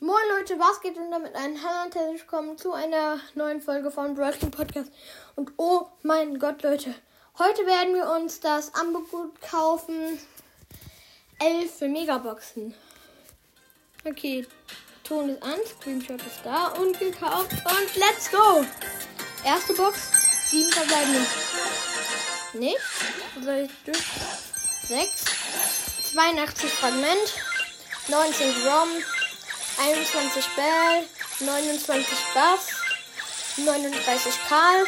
Moin Leute, was geht denn damit ein? Hallo und herzlich willkommen zu einer neuen Folge von Broadcast Podcast. Und oh mein Gott, Leute, heute werden wir uns das Angebot kaufen. Elf Megaboxen. Okay, Ton ist an, Screenshot ist da und gekauft und let's go! Erste Box, sieben verbleibende. Nicht? Soll ich durch? Sechs. 82 Fragment. 19 Rom. 21 Bell, 29 Bass, 39 Karl,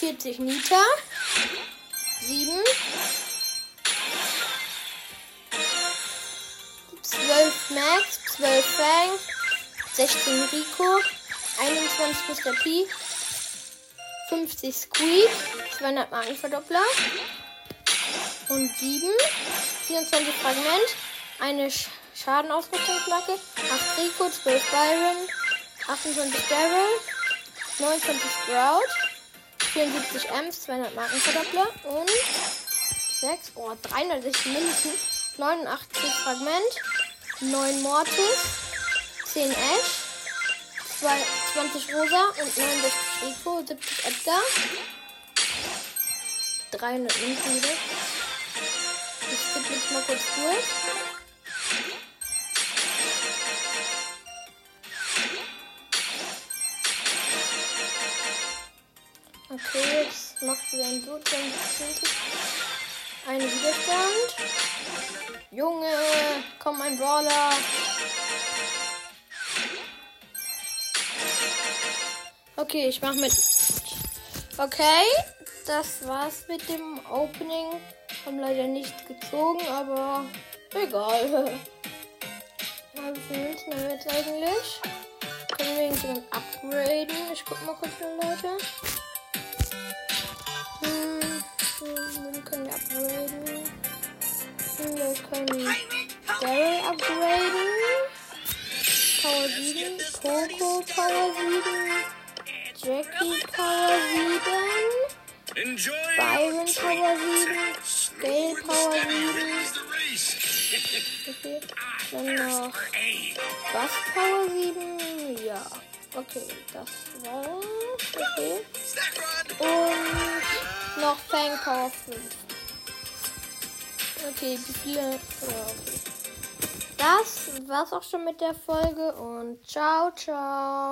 40 Nita, 7, 12 Max, 12 Fang, 16 Rico, 21 Mr. P, 50 Squeak, 200 Markenverdoppler und 7, 24 Fragment, eine Sch Schadenausrüstungsmarke, 8 Rico, 12 Byron, 28 Daryl, 29 Sprout, 74 Ems, 200 Markenverdoppler. Und 6, oh, 360 Münzen, 89 Fragment, 9 Mortis, 10 Ash, 20 Rosa und 69 Rico, 70 Edgar, 300 Münzen. Ich skippe jetzt mal kurz durch. Okay, jetzt macht wieder ein Blut. Ein Widerstand. Junge, komm, ein Brawler. Okay, ich mach mit. Okay, das war's mit dem Opening. Haben leider nicht gezogen, aber egal. Mal wie viel Münzen haben wir jetzt eigentlich? Können wir irgendjemand upgraden? Ich guck mal kurz mal, Leute. Hm, können wir upgraden. Hm, wir können Daryl upgraden. Power 7. Coco Power 7. Jackie Power 7. Byron Power 7. Gale Power 7. Okay. Dann noch Bass Power 7. Ja. Okay, das war's. Okay. Und noch Fang Power 5. Okay, wie viele? Okay. Das war's auch schon mit der Folge und ciao, ciao.